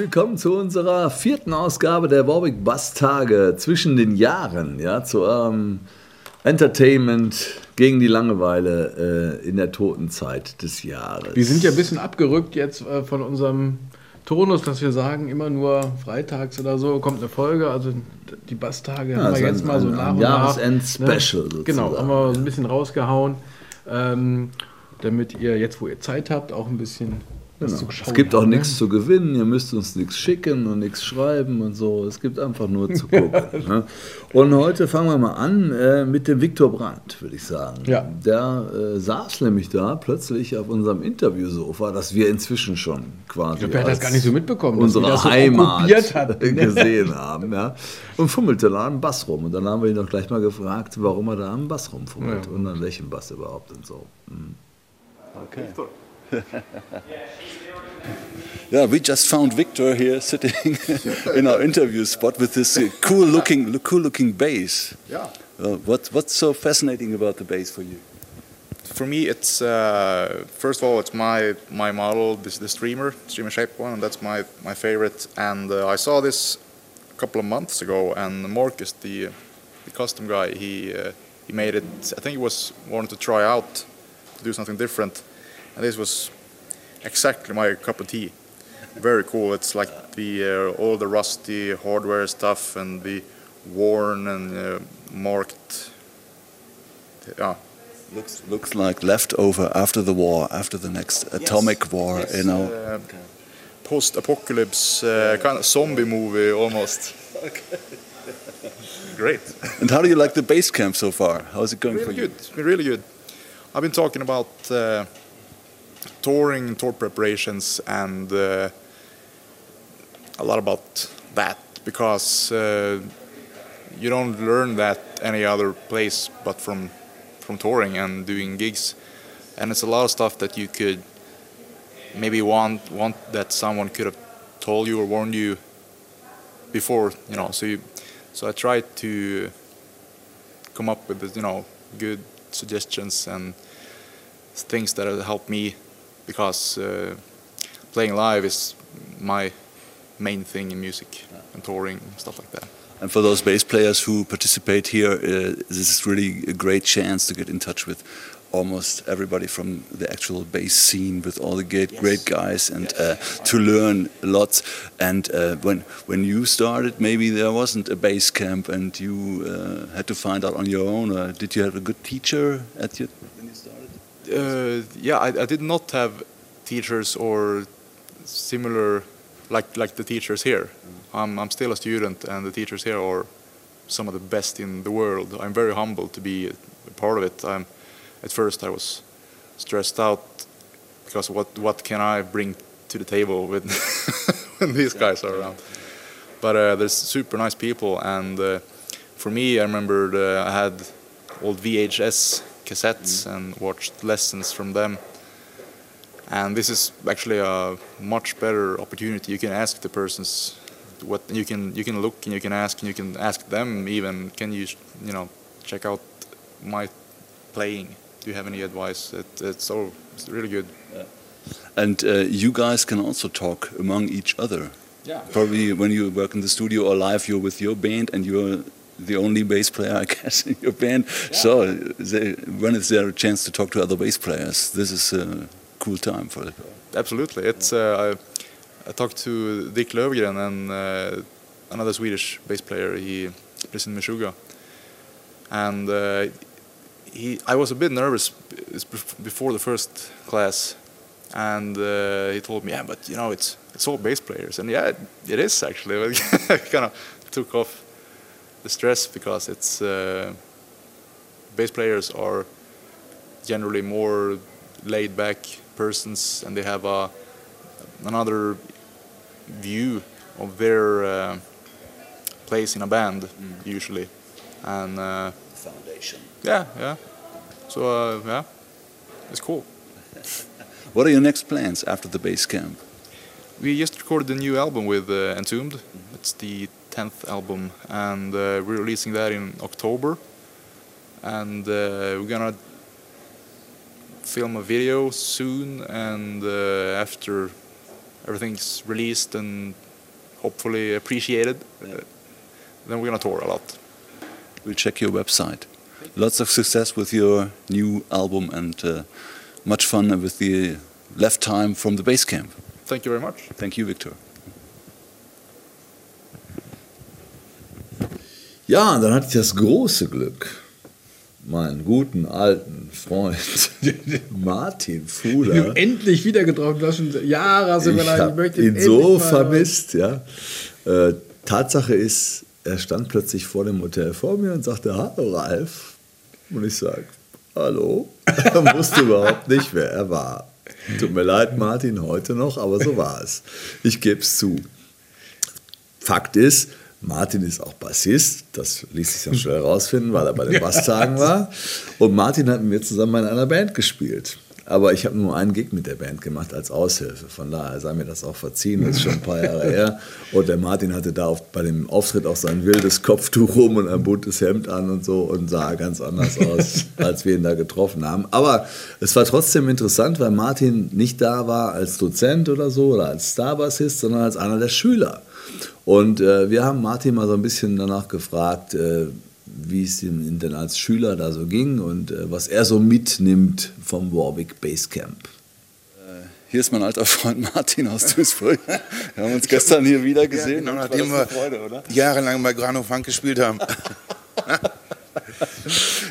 Willkommen zu unserer vierten Ausgabe der Warwick Bass Tage zwischen den Jahren. Ja, zu eurem Entertainment gegen die Langeweile äh, in der toten Zeit des Jahres. Wir sind ja ein bisschen abgerückt jetzt äh, von unserem Tonus, dass wir sagen, immer nur freitags oder so kommt eine Folge. Also die Basstage Ja, haben wir jetzt ein- mal so ein- nach ein und nach. Jahresend-Special ne? Genau, haben wir so ein bisschen rausgehauen, ähm, damit ihr jetzt, wo ihr Zeit habt, auch ein bisschen Genau. Es gibt auch ne? nichts zu gewinnen, ihr müsst uns nichts schicken und nichts schreiben und so. Es gibt einfach nur zu gucken. ne? Und heute fangen wir mal an äh, mit dem Viktor Brandt, würde ich sagen. Ja. Der äh, saß nämlich da plötzlich auf unserem Interviewsofa, das wir inzwischen schon quasi Ich glaube, er hat das gar nicht so mitbekommen, dass unsere wir das so Heimat okkupiert hatten, ne? gesehen haben. Ja? Und fummelte da am Bass rum. Und dann haben wir ihn doch gleich mal gefragt, warum er da am Bass rumfummelt Ja. und an welchem Bass überhaupt und so. Mhm. Yeah, we just found Victor here sitting in our interview spot with this uh, cool looking, cool looking bass. Yeah. Uh, what, what's so fascinating about the bass for you? For me, it's uh, first of all, it's my my model, this the streamer, streamer shape one, and that's my my favorite. And uh, I saw this a couple of months ago, and Marcus, the the custom guy, he uh, he made it. I think he was wanted to try out to do something different, and this was exactly my cup of tea. Very cool. It's like the uh, all the rusty hardware stuff and the worn and uh, marked. Yeah, Looks, looks like leftover after the war, after the next atomic war, you know. uh, post-apocalypse uh, kind of zombie movie almost. great. And how do you like the base camp so far? How's it going really for good. you? It's been really good. I've been talking about uh, touring, tour preparations, and uh, a lot about that because uh, you don't learn that any other place but from from touring and doing gigs, and it's a lot of stuff that you could maybe want want that someone could have told you or warned you before, you know. So you, so I tried to come up with you know good suggestions and things that have helped me because uh, playing live is my main thing in music and touring and stuff like that. And for those bass players who participate here, uh, this is really a great chance to get in touch with almost everybody from the actual bass scene with all the great, great guys and uh, to learn lots. And uh, when when you started, maybe there wasn't a bass camp and you uh, had to find out on your own. Did you have a good teacher at your? Uh, yeah, I, I did not have teachers or similar like like the teachers here. I'm I'm still a student, and the teachers here are some of the best in the world. I'm very humbled to be a part of it. I'm, at first, I was stressed out because what what can I bring to the table with when these guys are around? But uh, there's super nice people, and uh, for me, I remembered uh, I had old VHS cassettes and watched lessons from them. And this is actually a much better opportunity. You can ask the persons what you can you can look and you can ask and you can ask them even can you you know check out my playing do you have any advice it, it's so it's really good And uh, you guys can also talk among each other. yeah Probably when you work in the studio or live, you're with your band and you're the only bass player, I guess, in your band. So, is there, when is there a chance to talk to other bass players? This is a cool time for it. absolutely. It's uh, I, I talked to Dick Lövgren and uh, another Swedish bass player. He plays in Meshuggah. And uh, he I was a bit nervous before the first class. And uh, he told me yeah but you know it's it's all bass players. And yeah it, it is actually. Kind of took off the stress because it's uh, bass players are generally more laid back persons and they have a another view of their uh, place in a band usually. And uh, Foundation. yeah yeah. So uh, yeah. It's cool. What are your next plans after the bass camp? we just recorded a new album with uh, Entombed. It's the 10th album and uh, we're releasing that in October and uh, we're gonna film a video soon and uh, after everything's released and hopefully appreciated uh, then we're gonna tour a lot We'll check your website. Lots of success with your new album and uh, much fun with the left time from the bass camp. thank you very much Thank you, Victor. Ja, und dann hatte ich das große Glück, meinen guten alten Freund Martin Fuhler. Endlich wieder getroffen. Du hast schon Jahre sind wir ich da. Ich möchte ihn endlich so vermisst, ja. Äh, Tatsache ist, er stand plötzlich vor dem Hotel vor mir und sagte, hallo Ralf. Und ich sage, hallo. Er wusste überhaupt nicht, wer er war. Tut mir leid, Martin, heute noch, aber so war es. Ich gebe es zu. Fakt ist, Martin ist auch Bassist, das ließ sich dann schnell rausfinden, weil er bei den Basstagen war. Und Martin hat mit mir zusammen in einer Band gespielt. Aber ich habe nur einen Gig mit der Band gemacht als Aushilfe. Von daher sei mir das auch verziehen, das ist schon ein paar Jahre her. Und der Martin hatte da auf, bei dem Auftritt auch sein wildes Kopftuch rum und ein buntes Hemd an und so und sah ganz anders aus, als wir ihn da getroffen haben. Aber es war trotzdem interessant, weil Martin nicht da war als Dozent oder so oder als Starbassist, sondern als einer der Schüler. Und äh, wir haben Martin mal so ein bisschen danach gefragt, äh, wie es ihm denn als Schüler da so ging und äh, was er so mitnimmt vom Warwick Basecamp. Hier ist mein alter Freund Martin aus Duisburg. Wir haben uns gestern hier wieder gesehen. Ja, genau, nachdem wir Freude, jahrelang bei Grano Funk gespielt haben.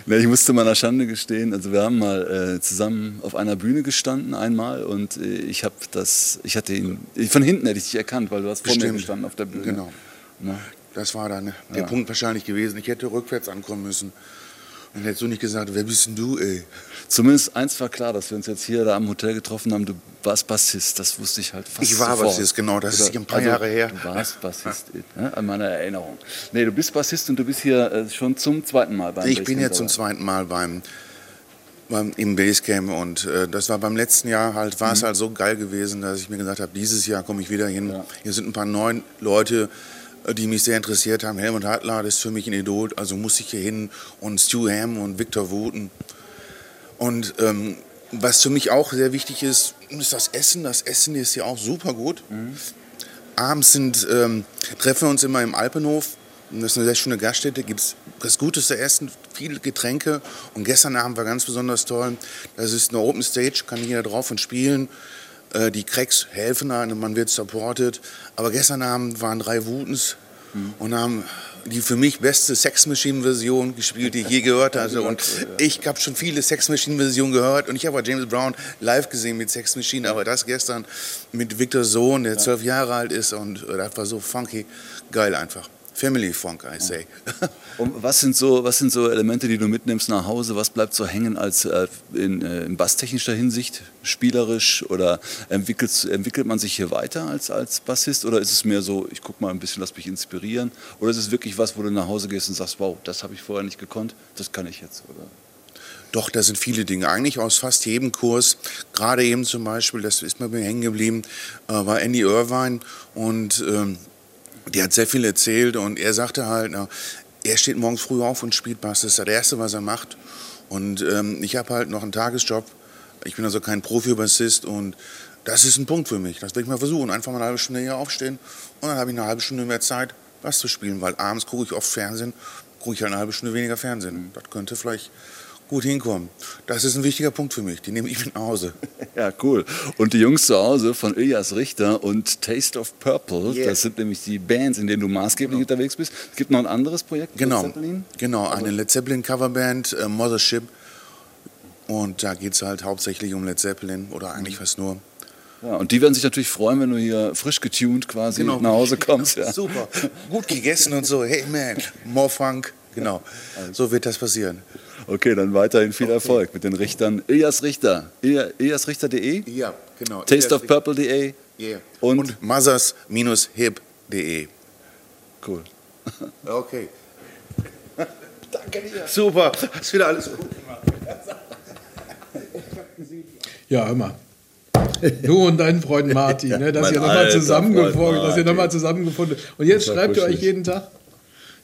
Ja, ich musste meiner Schande gestehen, also wir haben mal äh, zusammen auf einer Bühne gestanden einmal und äh, ich habe das, ich hatte ihn, von hinten hätte ich dich erkannt, weil du hast vor mir Bestimmt. gestanden auf der Bühne. Genau. Na, Das war dann der Punkt wahrscheinlich gewesen. Ich hätte rückwärts ankommen müssen. Und hättest du nicht gesagt, wer bist denn du, ey? Zumindest eins war klar, dass wir uns jetzt hier da am Hotel getroffen haben. Du warst Bassist, das wusste ich halt fast Ich war sofort. Bassist, genau, das ist Oder- ein paar Jahre her. Du warst Bassist, ne, an meiner Erinnerung. Nee, du bist Bassist und du bist hier äh, schon zum zweiten Mal beim Ich bin jetzt zum zweiten Mal beim, beim im Basecamp und äh, das war beim letzten Jahr halt, war es halt so geil gewesen, dass ich mir gesagt habe, dieses Jahr komme ich wieder hin. Ja. Hier sind ein paar neue Leute, die mich sehr interessiert haben. Helmut Hartler, das ist für mich ein Idol, also muss ich hier hin und Stu Ham und Victor Wooten. Und ähm, was für mich auch sehr wichtig ist, ist das Essen. Das Essen ist hier auch super gut. Abends sind, ähm, treffen wir uns immer im Alpenhof. Das ist eine sehr schöne Gaststätte, gibt es das Guteste Essen, viele Getränke. Und gestern Abend war ganz besonders toll. Das ist eine Open Stage, kann jeder drauf und spielen. Äh, Die Cracks helfen da, man wird supported. Aber gestern Abend waren drei Wutens und haben die für mich beste Sex Machine Version gespielt, die ich je gehört hatte. Und ich habe schon viele Sex Machine Versionen gehört und ich habe auch James Brown live gesehen mit Sex Machine, aber das gestern mit Victor Sohn, der zwölf Jahre alt ist und äh, das war so funky, geil einfach. Family Funk, I say. Und was sind, so, was sind so Elemente, die du mitnimmst nach Hause? Was bleibt so hängen als äh, in, äh, in basstechnischer Hinsicht, spielerisch? Oder entwickelt, entwickelt man sich hier weiter als, als Bassist? Oder ist es mehr so, ich gucke mal ein bisschen, lass mich inspirieren? Oder ist es wirklich was, wo du nach Hause gehst und sagst, wow, das habe ich vorher nicht gekonnt, das kann ich jetzt? Oder? Doch, da sind viele Dinge. Eigentlich aus fast jedem Kurs. Gerade eben zum Beispiel, das ist mir hängen geblieben, äh, war Andy Irvine und ähm, der hat sehr viel erzählt und er sagte halt, na, er steht morgens früh auf und spielt Bass. Das ist das Erste, was er macht. Und ähm, ich habe halt noch einen Tagesjob. Ich bin also kein Profi-Bassist und das ist ein Punkt für mich. Das will ich mal versuchen. Einfach mal eine halbe Stunde hier aufstehen und dann habe ich eine halbe Stunde mehr Zeit, Bass zu spielen. Weil abends gucke ich oft Fernsehen, gucke ich halt eine halbe Stunde weniger Fernsehen. Das könnte vielleicht gut hinkommen. Das ist ein wichtiger Punkt für mich. Die nehme ich mit nach Hause. Ja, cool. Und die Jungs zu Hause von Ilyas Richter und Taste of Purple, Yeah. das sind nämlich die Bands, in denen du maßgeblich unterwegs bist. Es gibt noch ein anderes Projekt, Genau, Led Zeppelin? genau eine Led Zeppelin Coverband, äh, Mothership. Und da geht es halt hauptsächlich um Led Zeppelin oder eigentlich fast nur. Ja, und die werden sich natürlich freuen, wenn du hier frisch getuned quasi Genau. nach Hause kommst. Ja. Super, gut gegessen und so. Hey man, more funk. Genau, so wird das passieren. Okay, dann weiterhin viel Erfolg mit den Richtern. Ilyas Richter, ilyasrichter.de, Ja, genau. tasteofpurple.de. Yeah. Und- Und, mothers-hip.de. Cool. Okay. Danke dir. Super, hast wieder alles gut gemacht. Ja, hör mal. Du und dein Freund Martin, ne, dass ihr nochmal alter zusammengefunden, Freund dass ihr Martin. nochmal zusammengefunden. Und jetzt schreibt ihr euch jeden Tag?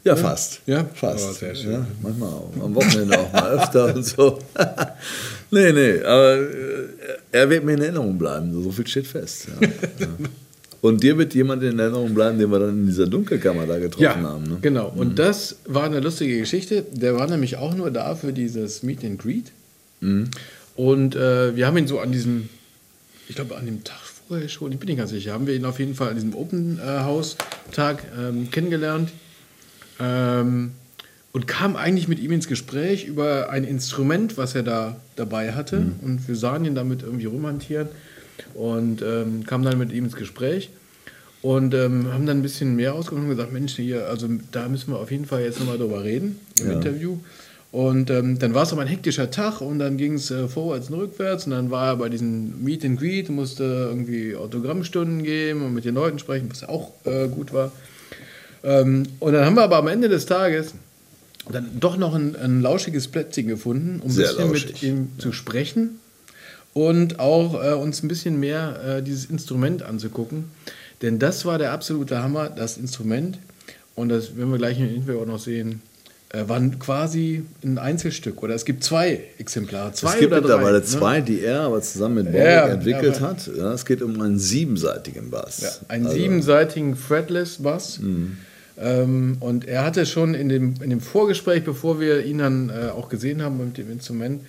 Ja, fast. Ja? fast. Oh, sehr schön. Ja, manchmal auch. Am Wochenende auch mal öfter und so. nee, nee, aber äh, er wird mir in Erinnerung bleiben. So viel steht fest. Ja. Ja. Und dir wird jemand in Erinnerung bleiben, den wir dann in dieser Dunkelkammer da getroffen haben. Ne? genau. Und das war eine lustige Geschichte. Der war nämlich auch nur da für dieses Meet and Greet. Mhm. Und äh, wir haben ihn so an diesem, ich glaube an dem Tag vorher schon, ich bin nicht ganz sicher, haben wir ihn auf jeden Fall an diesem Open äh, House Tag ähm, kennengelernt. Ähm, und kam eigentlich mit ihm ins Gespräch über ein Instrument, was er da dabei hatte. Mhm. Und wir sahen ihn damit irgendwie rumhantieren und ähm, kamen dann mit ihm ins Gespräch. Und ähm, haben dann ein bisschen mehr ausgeholt und gesagt, Mensch, hier, also da müssen wir auf jeden Fall jetzt nochmal drüber reden im Ja. Interview. Und ähm, dann war es aber ein hektischer Tag und dann ging es äh, vorwärts und rückwärts und dann war er bei diesem Meet and Greet, musste irgendwie Autogrammstunden geben und mit den Leuten sprechen, was auch äh, gut war. Ähm, und dann haben wir aber am Ende des Tages dann doch noch ein, ein lauschiges Plätzchen gefunden, um ein bisschen mit ihm zu sprechen und auch äh, uns ein bisschen mehr äh, dieses Instrument anzugucken. Denn das war der absolute Hammer, das Instrument. Und das werden wir gleich im Interview auch noch sehen. Äh, war quasi ein Einzelstück oder es gibt zwei Exemplare. Zwei Es gibt oder mittlerweile drei, ne? zwei, die er aber zusammen mit Bob Ja, entwickelt hat. Ja, es geht um einen siebenseitigen Bass. Ja, einen Also, siebenseitigen Fretless Bass. Ähm, und er hatte schon in dem, in dem Vorgespräch, bevor wir ihn dann äh, auch gesehen haben mit dem Instrument,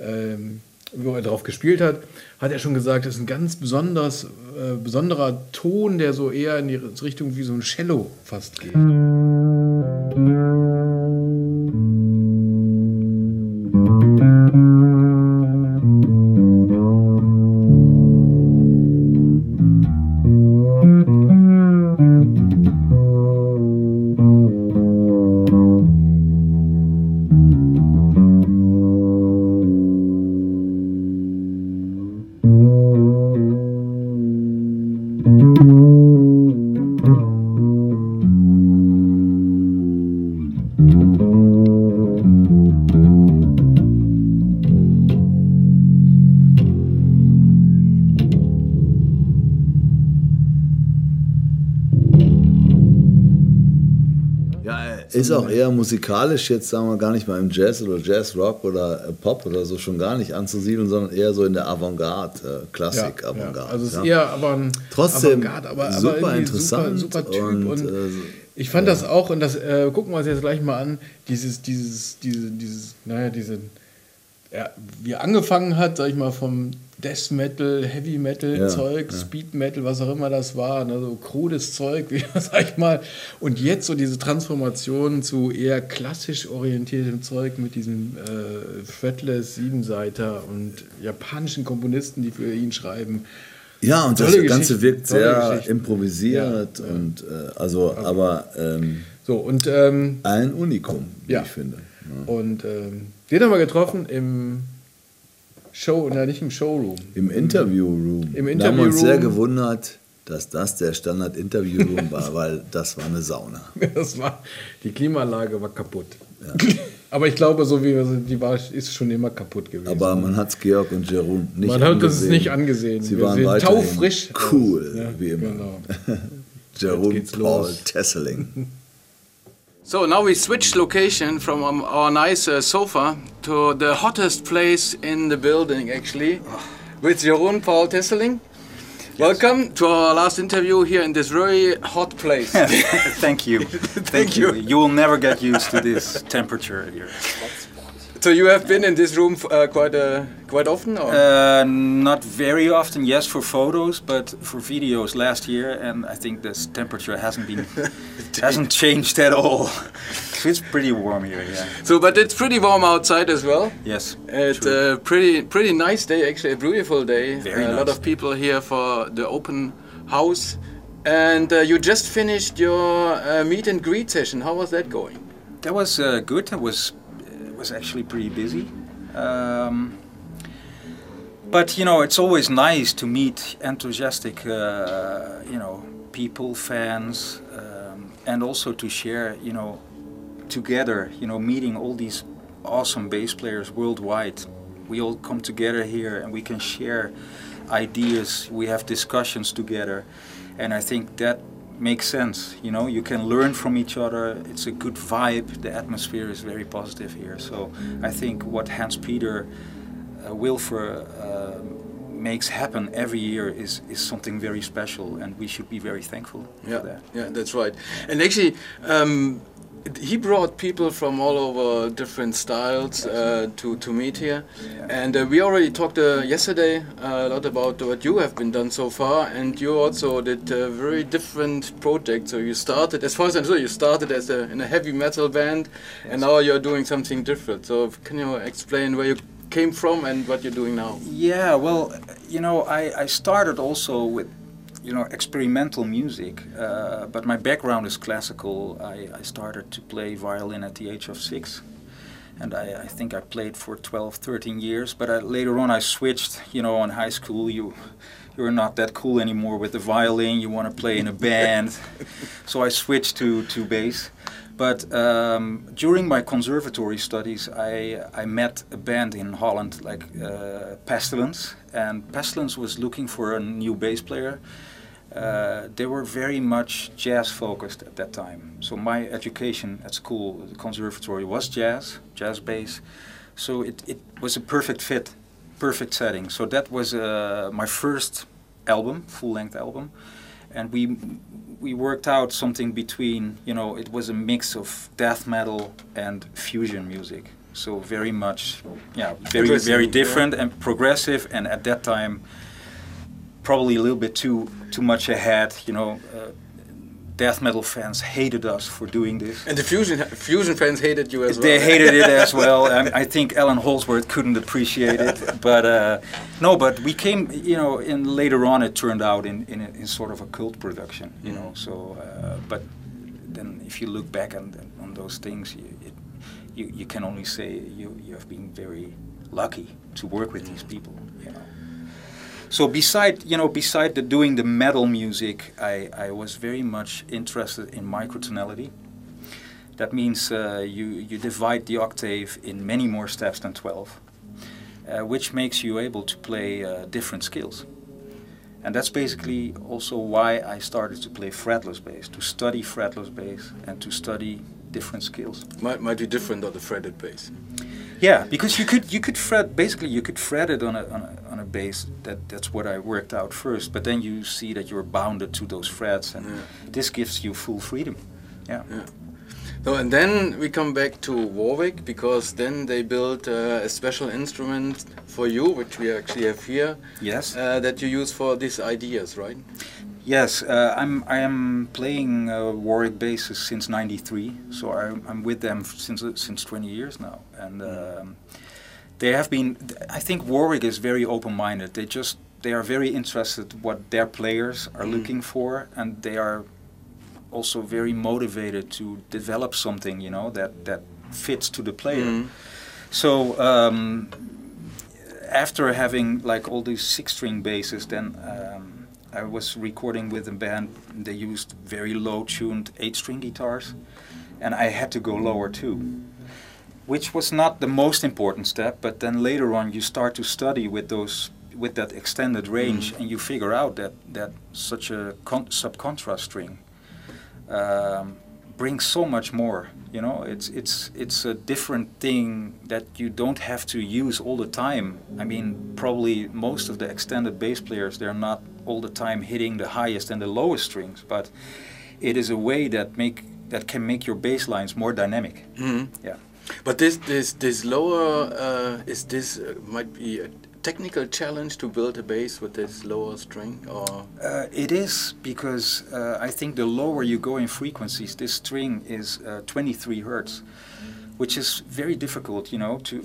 ähm, wo er drauf gespielt hat, hat er schon gesagt, das ist ein ganz besonders, äh, besonderer Ton, der so eher in die Richtung wie so ein Cello fast geht. Ist auch eher musikalisch jetzt, sagen wir, gar nicht mal im Jazz oder Jazz-Rock oder äh, Pop oder so schon gar nicht anzusiedeln, sondern eher so in der Avantgarde, äh, Klassik, ja, Avantgarde. Ja. Also es ist ja. eher aber ein Trotzdem Avantgarde, aber, super aber interessant super, super Typ und, und, äh, ich fand das auch und das äh, gucken wir uns jetzt gleich mal an, dieses dieses diese dieses naja, diese ja, wie er angefangen hat, sag ich mal vom Death Metal, Heavy Metal Ja, Zeug, ja. Speed Metal, was auch immer das war, ne, so krudes Zeug, wie sag ich mal. Und jetzt so diese Transformation zu eher klassisch orientiertem Zeug mit diesem äh, Fretless Siebenseiter und japanischen Komponisten, die für ihn schreiben. Ja, und das Tolle Ganze wirkt tolle sehr improvisiert Ja, und äh, also, aber ähm, So, und, ähm, ein Unikum, wie ich finde. und ähm, den haben wir getroffen im Show, na nicht im Showroom. Im Interview-Room. Im Wir haben uns sehr Interview-Room. gewundert, dass das der Standard-Interview-Room war, weil das war eine Sauna. Das war, die Klimaanlage war kaputt. Aber ich glaube, so wie wir sind, die war, ist schon immer kaputt gewesen. Aber man hat es Georg und Jerome nicht Man hat angesehen. uns nicht angesehen. Sie Wir waren taufrisch cool, Ja, wie immer. genau. Jerome Paul. Tesseling. So now we switch location from um, our nice uh, sofa to the hottest place in the building, actually, with Jeroen Paul Tesseling. Welcome to our last interview here in this very hot place. Thank you. Thank, you. you. You will never get used to this temperature here. So you have been in this room uh, quite uh, quite often, or? Uh, not very often, yes, for photos, but for videos last year, and I think this temperature hasn't been hasn't changed at all. So it's pretty warm here, yeah. so, but it's pretty warm outside as well. Yes. It's a pretty pretty nice day, actually, a beautiful day. Very a lot of people here for the open house, and uh, you just finished your uh, meet and greet session. How was that going? That was uh, good. It was was actually pretty busy. Um, but you know, it's always nice to meet enthusiastic, uh, you know, people, fans, um, and also to share, you know, together. You know, meeting all these awesome bass players worldwide. We all come together here, and we can share ideas. We have discussions together, and I think that makes sense. You know, you can learn from each other. It's a good vibe. The atmosphere is very positive here. So I think what Hans Peter uh, Wilfer uh, makes happen every year is, is something very special, and we should be very thankful Yeah, for that. yeah, that's right. And actually, um, he brought people from all over different styles uh, to to meet here, and uh, we already talked uh, yesterday uh, a lot about what you have been done so far, and you also did a very different project. So you started, as far as I know, you started as a in a heavy metal band, and now you're doing something different. So can you explain where you came from and what you're doing now? Yeah, well, you know, I, I started also with, you know, experimental music, uh, but my background is classical. I, I started to play violin at the age of six, and I, I think I played for 12, 13 years. But I, later on, I switched. You know, in high school, you you're not that cool anymore with the violin. You want to play in a band, so I switched to to bass. But um, during my conservatory studies, I, I met a band in Holland, like uh, Pestilence, and Pestilence was looking for a new bass player. Uh, they were very much jazz focused at that time. So my education at school, the conservatory, was jazz, jazz bass. So it, it was a perfect fit, perfect setting. So that was uh, my first album, full length album, and we we worked out something between you know it was a mix of death metal and fusion music. So very much, yeah, very very different and progressive, and at that time probably a little bit too too much ahead. You know, uh, death metal fans hated us for doing this. And the fusion fusion fans hated you as well. They hated it as well. I, I think Alan Holsworth couldn't appreciate it, but uh, no. But we came, you know, and later on it turned out in in, a, in sort of a cult production, you know. So, uh, but then if you look back on on those things, you, it, you you can only say you you have been very lucky to work with these people, you know. So beside you know beside the doing the metal music, I, I was very much interested in microtonality. That means uh, you you divide the octave in many more steps than twelve, uh, which makes you able to play uh, different scales. And that's basically also why I started to play fretless bass, to study fretless bass and to study different scales. Might, might be different on the fretted bass. Yeah, because you could you could fret basically you could fret it on a on a, on a bass that that's what I worked out first. But then you see that you're bounded to those frets, and Yeah. this gives you full freedom. Yeah. yeah. No, and then we come back to Warwick because then they built uh, a special instrument for you, which we actually have here, Yes. uh, that you use for these ideas, right? Yes, uh, I'm I am playing uh, Warwick basses since '93, so I'm, I'm with them since uh, since 20 years now, and um, they have been. I think Warwick is very open-minded. They just they are very interested what their players are Mm. looking for, and they are also very motivated to develop something, you know, that that fits to the player. Mm. So um, after having like all these six-string basses, then um, I was recording with a band. They used very low-tuned eight-string guitars, and I had to go lower too, which was not the most important step. But then later on, you start to study with those with that extended range, and you figure out that that such a con- sub-contrast string um, brings so much more. You know, it's it's it's a different thing that you don't have to use all the time. I mean, probably most of the extended bass players they're not all the time hitting the highest and the lowest strings, but it is a way that make that can make your bass lines more dynamic. Mhm. Yeah. But this this this lower uh, is this uh, might be a technical challenge to build a bass with this lower string, or Uh, it is because uh, I think the lower you go in frequencies, this string is uh, 23 hertz, which is very difficult, you know, to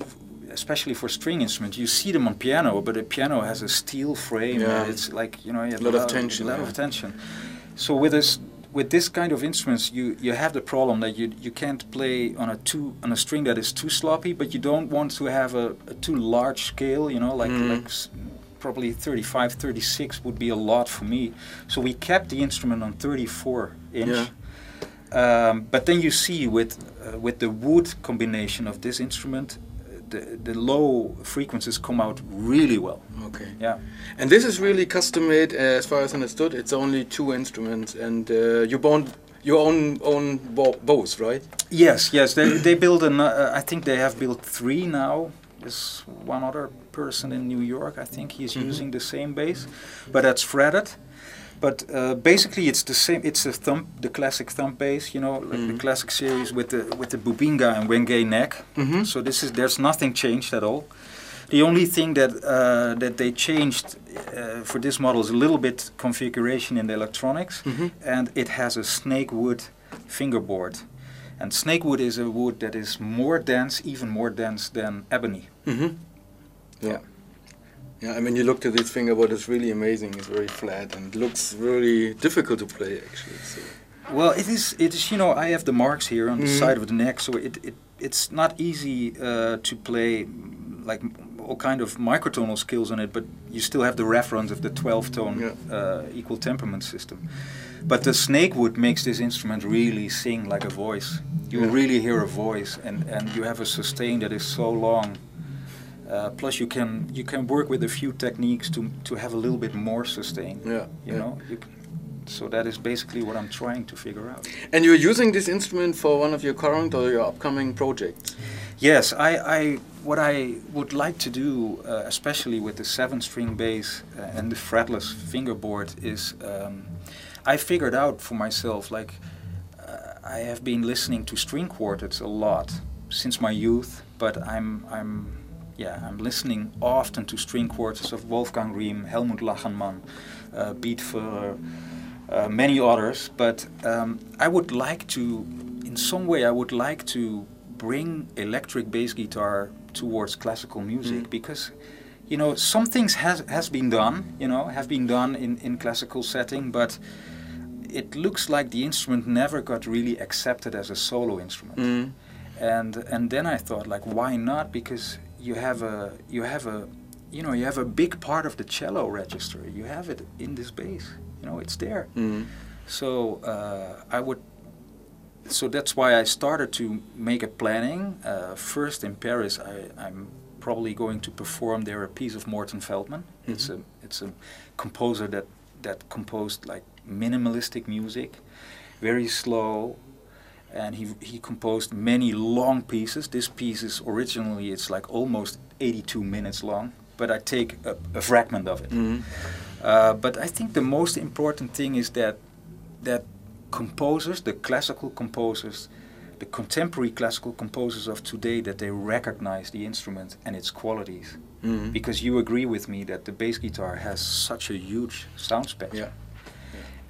especially for string instruments. You see them on piano, but a piano has a steel frame. Yeah. And it's like you know, you have Lot of a tension, A lot yeah. of tension. So with this. With this kind of instruments, you, you have the problem that you you can't play on a too on a string that is too sloppy, but you don't want to have a, a too large scale. You know, like Mhm. like s- probably 35, 36 would be a lot for me. So we kept the instrument on 34 inch. Yeah. Um, but then you see with uh, with the wood combination of this instrument, the the low frequencies come out really well. okay. Yeah. And this is really custom made, uh, as far as I understood. It's only two instruments, and uh, you bond you own own bo- both, right? Yes, yes. They they build an. Uh, I think they have built three now. There's one other person in New York. I think he's Mhm. using the same bass, but that's fretted. But uh, basically, it's the same. It's a thumb, the classic thumb bass. You know, like Mhm. the classic series with the with the Bubinga and Wenge neck. Mm-hmm. So this is there's nothing changed at all. The only thing that uh, that they changed uh, for this model is a little bit configuration in the electronics, Mhm. and it has a snake wood fingerboard. And snake wood is a wood that is more dense, even more dense than ebony. Mm-hmm. Yeah. Yeah, I mean, you look to this fingerboard, it's really amazing. It's very flat and looks really difficult to play, actually. So. Well, it is. It is. You know, I have the marks here on the Mhm. side of the neck, so it, it it's not easy uh, to play mm, like all kind of microtonal skills on it, but you still have the reference of the 12 tone uh, equal temperament system. But the snake wood makes this instrument really sing like a voice. You Yeah. really hear a voice, and, and you have a sustain that is so long. Uh, plus, you can you can work with a few techniques to to have a little bit more sustain. Yeah. You yeah. know, you c so that is basically what I'm trying to figure out. And you're using this instrument for one of your current or your upcoming projects. Yes, I, I what I would like to do, uh, especially with the seven-string bass uh, and the fretless fingerboard, is um, I figured out for myself like uh, I have been listening to string quartets a lot since my youth, but I'm I'm yeah I'm listening often to string quartets of Wolfgang Riem, Helmut Lachenmann, uh, Beat Führer, uh, many others. But um, I would like to, in some way, I would like to bring electric bass guitar towards classical music Mm. because you know some things has has been done you know have been done in in classical setting but it looks like the instrument never got really accepted as a solo instrument Mm. and and then I thought like why not because you have a you have a you know you have a big part of the cello register you have it in this bass you know it's there Mm. so uh, I would. So that's why I started to make a planning. Uh, first in Paris, I, I'm probably going to perform there a piece of Morton Feldman. It's a it's a composer that that composed like minimalistic music, very slow, and he he composed many long pieces. This piece is originally it's like almost 82 minutes long, but I take a, a fragment of it. Uh, but I think the most important thing is that that composers, the classical composers, the contemporary classical composers of today, that they recognize the instrument and its qualities. Mhm. Because you agree with me that the bass guitar has such a huge sound spectrum. Yeah.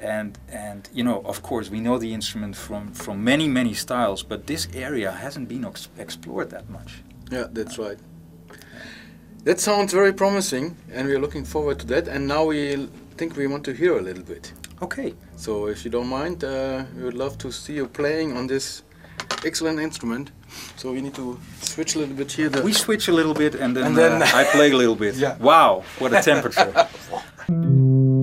And and you know, of course, we know the instrument from from many many styles, but this area hasn't been ex- explored that much. Yeah, that's right. That sounds very promising, and we're looking forward to that. And now we l- think we want to hear a little bit. Okay. So, if you don't mind, uh, we would love to see you playing on this excellent instrument. So, we need to switch a little bit here. The We switch a little bit, and then, And then- uh, I play a little bit. Yeah. Wow, what a temperature!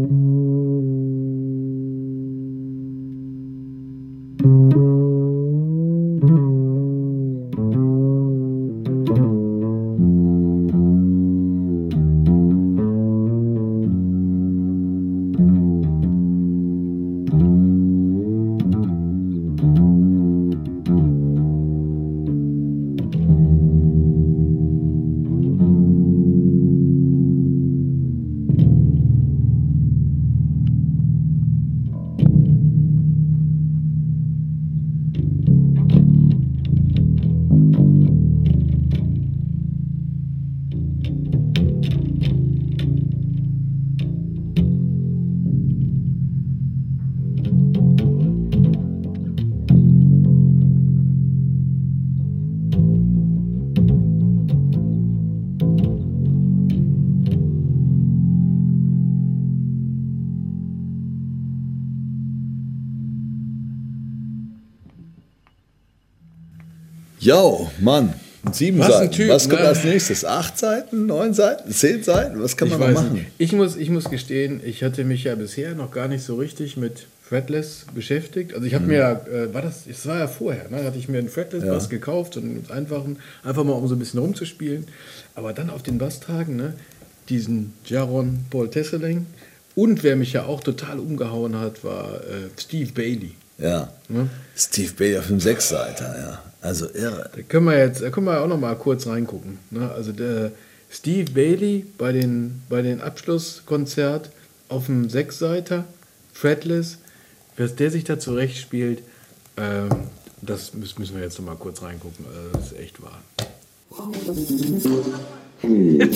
Jo, Mann. Sieben Was ein Seiten. Typ, Was kommt ne? als nächstes? Acht Seiten? Neun Seiten? Zehn Seiten? Was kann man weiß machen? nicht. Ich muss, ich muss gestehen, ich hatte mich ja bisher noch gar nicht so richtig mit Fretless beschäftigt. Also ich habe mir, äh, war das, es war ja vorher, ne? hatte ich mir einen Fretless-Bass gekauft und einfachen, einfach mal um so ein bisschen rumzuspielen. Aber dann auf den Basstagen, ne? diesen Jaron Paul Tesseling und wer mich ja auch total umgehauen hat, war äh, Steve Bailey. Ja. Ne? Steve Bailey auf dem Sechsseiter, ja. Also irre. Da können wir jetzt, da können wir auch noch mal kurz reingucken. Ne? Also der Steve Bailey bei den, bei den Abschlusskonzert auf dem Sechsseiter, Fretless, was der sich da zurechtspielt, ähm, das müssen müssen wir jetzt noch mal kurz reingucken. Also das ist echt wahr. Ja,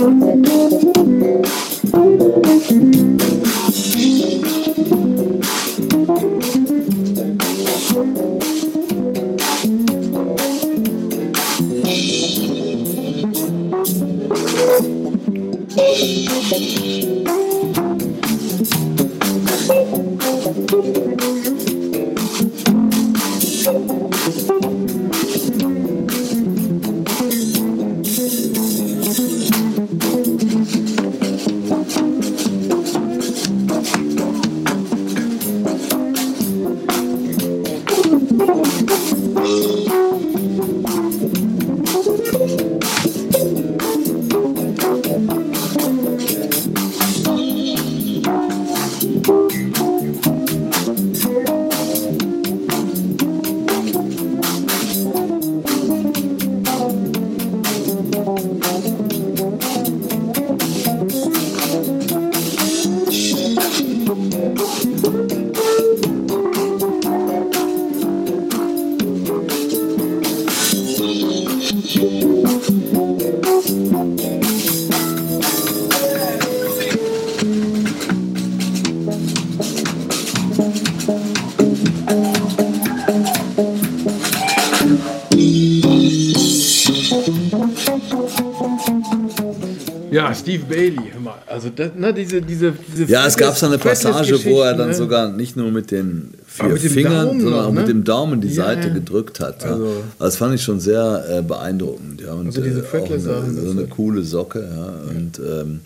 Steve Bailey, hör mal. Also das, ne, diese, diese, diese Ja, es gab so eine Passage, wo er dann ne? sogar nicht nur mit den vier mit Fingern, Daumen sondern noch, auch mit ne? dem Daumen die Ja, Seite ja. gedrückt hat. Ja. Also- Also, das fand ich schon sehr äh, beeindruckend. Ja. Und, Also diese äh, eine, so eine coole Socke. Ja. Und ähm,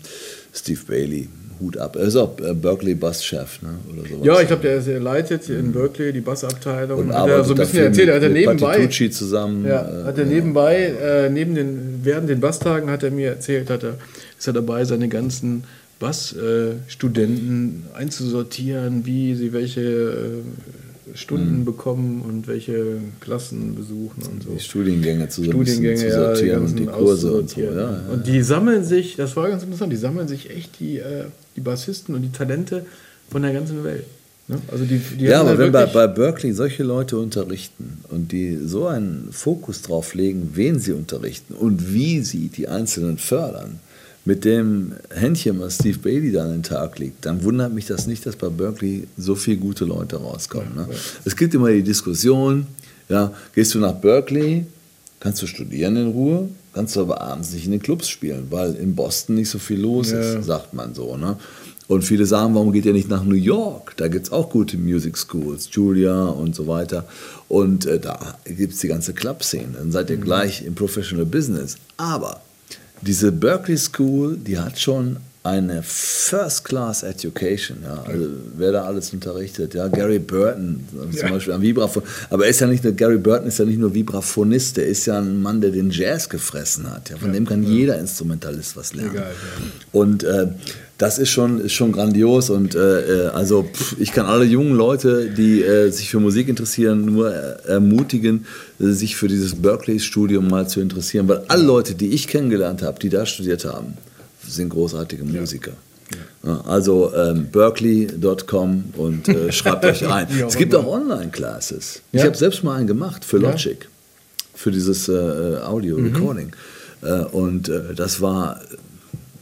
Steve Bailey, Hut ab. Er ist auch äh, Berkeley Basschef ne? oder sowas. Ja, ich glaube, der, der leitet in Berkeley die Bassabteilung. und hat er so ein bisschen erzählt, er hat er mit, mit nebenbei. Patitucci zusammen. Ja, äh, hat er nebenbei, äh, neben den, während den Basstagen hat er mir erzählt, hat er, ist er dabei, seine ganzen Bassstudenten einzusortieren, wie sie welche äh, Stunden bekommen und welche Klassen besuchen und so. Die Studiengänge zu, so ein Studiengänge, zu ja, sortieren und ganzen die Kurse und so. Ja, ja. Und die sammeln sich, das war ganz interessant, die sammeln sich echt die, äh, die Bassisten und die Talente von der ganzen Welt. Ne? Also die, die Ja, aber wenn bei, bei Berkeley solche Leute unterrichten und die so einen Fokus drauf legen, wen sie unterrichten und wie sie die Einzelnen fördern, mit dem Händchen, was Steve Bailey da an den Tag legt, dann wundert mich das nicht, dass bei Berkeley so viele gute Leute rauskommen. Ne? Es gibt immer die Diskussion, ja, gehst du nach Berkeley, kannst du studieren in Ruhe, kannst du aber abends nicht in den Clubs spielen, weil in Boston nicht so viel los Ja. ist, sagt man so. Ne? Und viele sagen, warum geht ihr nicht nach New York? Da gibt es auch gute Music Schools, Julia und so weiter. Und äh, da gibt es die ganze Club-Szene. Dann seid ihr gleich im Professional Business. Aber diese Berkeley School, die hat schon eine First-Class Education. Ja? Also wer da alles unterrichtet, ja, Gary Burton zum Beispiel am Vibraphon. Aber er ist ja nicht nur, Gary Burton ist ja nicht nur Vibraphonist, der ist ja ein Mann, der den Jazz gefressen hat. Ja? Von dem kann jeder Instrumentalist was lernen. Egal, Und äh, das ist schon, ist schon grandios und äh, äh, also pff, ich kann alle jungen Leute, die äh, sich für Musik interessieren, nur ermutigen, sich für dieses Berkeley-Studium mal zu interessieren, weil alle Leute, die ich kennengelernt habe, die da studiert haben, sind großartige Musiker. Ja, also ähm, berkeley.com und äh, schreibt euch ein. Es gibt auch Online-Classes. Ja? Ich habe selbst mal einen gemacht für Ja? Logic, für dieses äh, Audio-Recording. Äh, und äh, das war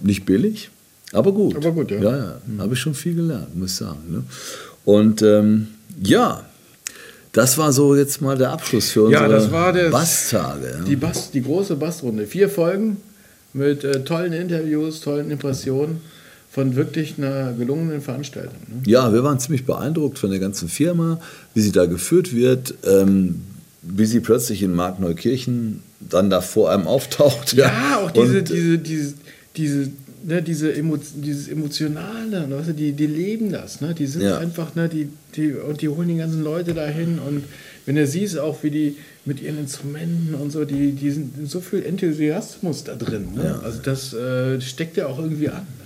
nicht billig, aber gut. Aber gut, ja. Ja, ja. Habe ich schon viel gelernt, muss ich sagen. Ne? Und ähm, ja, das war so jetzt mal der Abschluss für unsere Ja, das war das- Basstage. Ja. Die, Bass, die große Bassrunde. Vier Folgen mit äh, tollen Interviews, tollen Impressionen von wirklich einer gelungenen Veranstaltung. Ne? Ja, wir waren ziemlich beeindruckt von der ganzen Firma, wie sie da geführt wird, ähm, wie sie plötzlich in Markneukirchen dann da vor einem auftaucht. Ja, auch diese, Und, diese, diese, diese, ne, diese Emo, dieses Emotionale, ne, weißt du, die, die leben das, ne? Die sind Ja. einfach, ne, die, die, und die holen die ganzen Leute dahin und wenn du siehst auch, wie die mit ihren Instrumenten und so, die, die sind so viel Enthusiasmus da drin. Ne? Ja. Also das äh, steckt ja auch irgendwie an. Ne?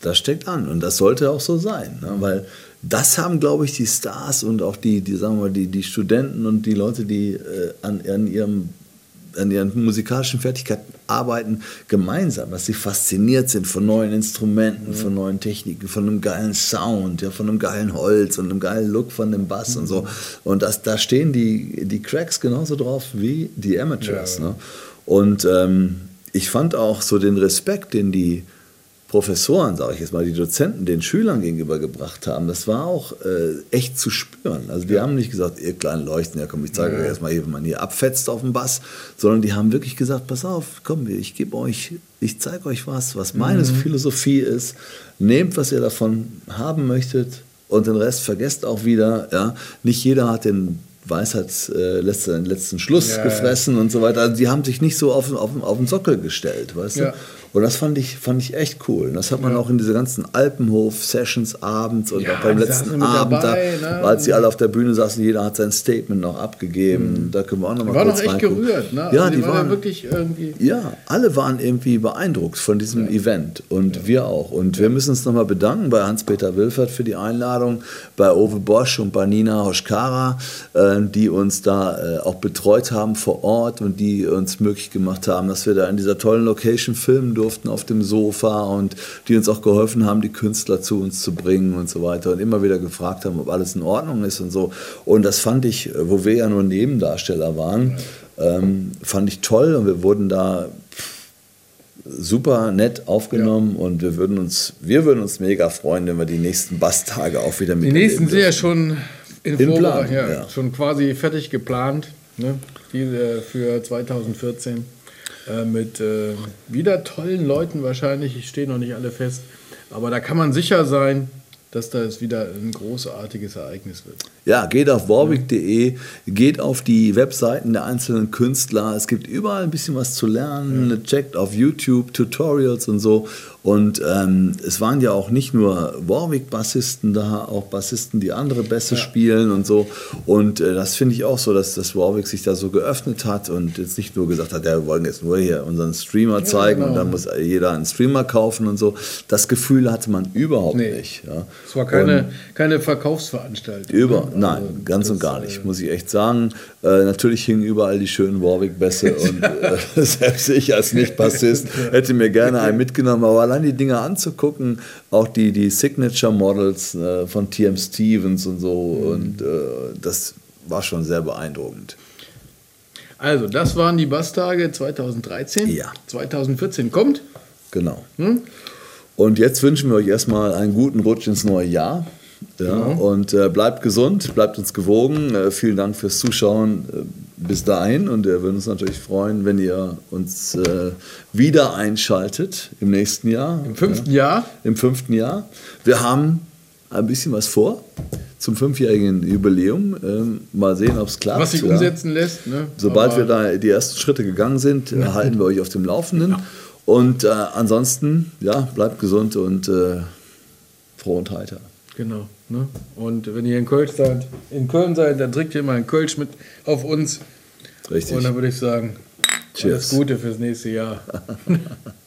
Das steckt an und das sollte auch so sein, ne? weil das haben, glaube ich, die Stars und auch die, die sagen wir mal, die, die Studenten und die Leute, die äh, an, an, ihrem, an ihren musikalischen Fertigkeiten arbeiten, gemeinsam, dass sie fasziniert sind von neuen Instrumenten, von neuen Techniken, von einem geilen Sound, ja, von einem geilen Holz und einem geilen Look von dem Bass und so. Und das, da stehen die, die Cracks genauso drauf wie die Amateurs. Ja. Ne? Und ähm, ich fand auch so den Respekt, den die Professoren, sage ich jetzt mal, die Dozenten den Schülern gegenüber gebracht haben, das war auch äh, echt zu spüren. Also die haben nicht gesagt, ihr kleinen Leuchten, ja komm, ich zeige euch erstmal wie man hier abfetzt auf dem Bass, sondern die haben wirklich gesagt, pass auf, komm, ich gebe euch, ich zeige euch was, was meine Mhm. Philosophie ist, nehmt, was ihr davon haben möchtet und den Rest vergesst auch wieder. Ja? Nicht jeder hat den Weisheits, äh, letzten, den letzten Schluss Ja, ja. gefressen und so weiter. Also die haben sich nicht so auf, auf, auf den Sockel gestellt, weißt Ja. du? Und das fand ich, fand ich echt cool. Und das hat man Ja. auch in diese ganzen Alpenhof-Sessions abends und Ja, auch beim die letzten Abend, dabei, da, ne? als sie alle auf der Bühne saßen, jeder hat sein Statement noch abgegeben. Da können wir auch noch mal Die waren kurz auch echt reingucken. gerührt. Ne? Ja, also die, waren, waren ja wirklich irgendwie. ja, alle waren irgendwie beeindruckt von diesem Event und wir auch. Und wir müssen uns nochmal bedanken bei Hans-Peter Wilfert für die Einladung, bei Ove Bosch und bei Nina Hoschkara, äh, die uns da äh, auch betreut haben vor Ort und die uns möglich gemacht haben, dass wir da in dieser tollen Location filmen durften auf dem Sofa und die uns auch geholfen haben, die Künstler zu uns zu bringen und so weiter und immer wieder gefragt haben, ob alles in Ordnung ist und so. Und das fand ich, wo wir ja nur Nebendarsteller waren, ähm, fand ich toll und wir wurden da super nett aufgenommen und wir würden uns, wir würden uns mega freuen, wenn wir die nächsten Basstage auch wieder mit Die nächsten sind ja schon in, In Planung, ja, ja. schon quasi fertig geplant. Ne? Die, äh, für 2014 äh, mit äh, wieder tollen Leuten wahrscheinlich. Ich stehe noch nicht alle fest, aber da kann man sicher sein, dass das wieder ein großartiges Ereignis wird. Ja, geht auf warwick.de, geht auf die Webseiten der einzelnen Künstler. Es gibt überall ein bisschen was zu lernen. Checkt auf YouTube Tutorials und so. Und ähm, es waren ja auch nicht nur Warwick-Bassisten da, auch Bassisten, die andere Bässe spielen und so. Und äh, das finde ich auch so, dass das Warwick sich da so geöffnet hat und jetzt nicht nur gesagt hat, ja, wir wollen jetzt nur hier unseren Streamer zeigen und genau. dann muss jeder einen Streamer kaufen und so. Das Gefühl hatte man überhaupt Nee. nicht. Ja. Es war keine, keine Verkaufsveranstaltung. Über? Nein, ganz und gar nicht, äh, muss ich echt sagen. Äh, natürlich hingen überall die schönen Warwick-Bässe und äh, selbst ich als Nicht-Bassist hätte mir gerne einen mitgenommen, aber allein die Dinger anzugucken, auch die, die Signature-Models äh, von TM Stevens und so, und äh, das war schon sehr beeindruckend. Also, das waren die Basstage 2013. Ja. 2014 kommt. Genau. Hm? Und jetzt wünschen wir euch erstmal einen guten Rutsch ins neue Jahr. Ja, Und äh, bleibt gesund, bleibt uns gewogen. Äh, vielen Dank fürs Zuschauen äh, bis dahin. Und wir würden uns natürlich freuen, wenn ihr uns äh, wieder einschaltet im nächsten Jahr. Im fünften Jahr. Im fünften Jahr. Wir haben ein bisschen was vor zum fünfjährigen Jubiläum. Ähm, mal sehen, ob es klappt. Was sich ja. umsetzen lässt. Ne? Sobald Aber wir da die ersten Schritte gegangen sind, äh, halten wir euch auf dem Laufenden. Und äh, ansonsten, ja, bleibt gesund und äh, froh und heiter. Genau. Ne? Und wenn ihr in Köln seid, in Köln seid, dann trinkt ihr mal einen Kölsch mit auf uns. Richtig. Und dann würde ich sagen, Cheers. alles Gute fürs nächste Jahr.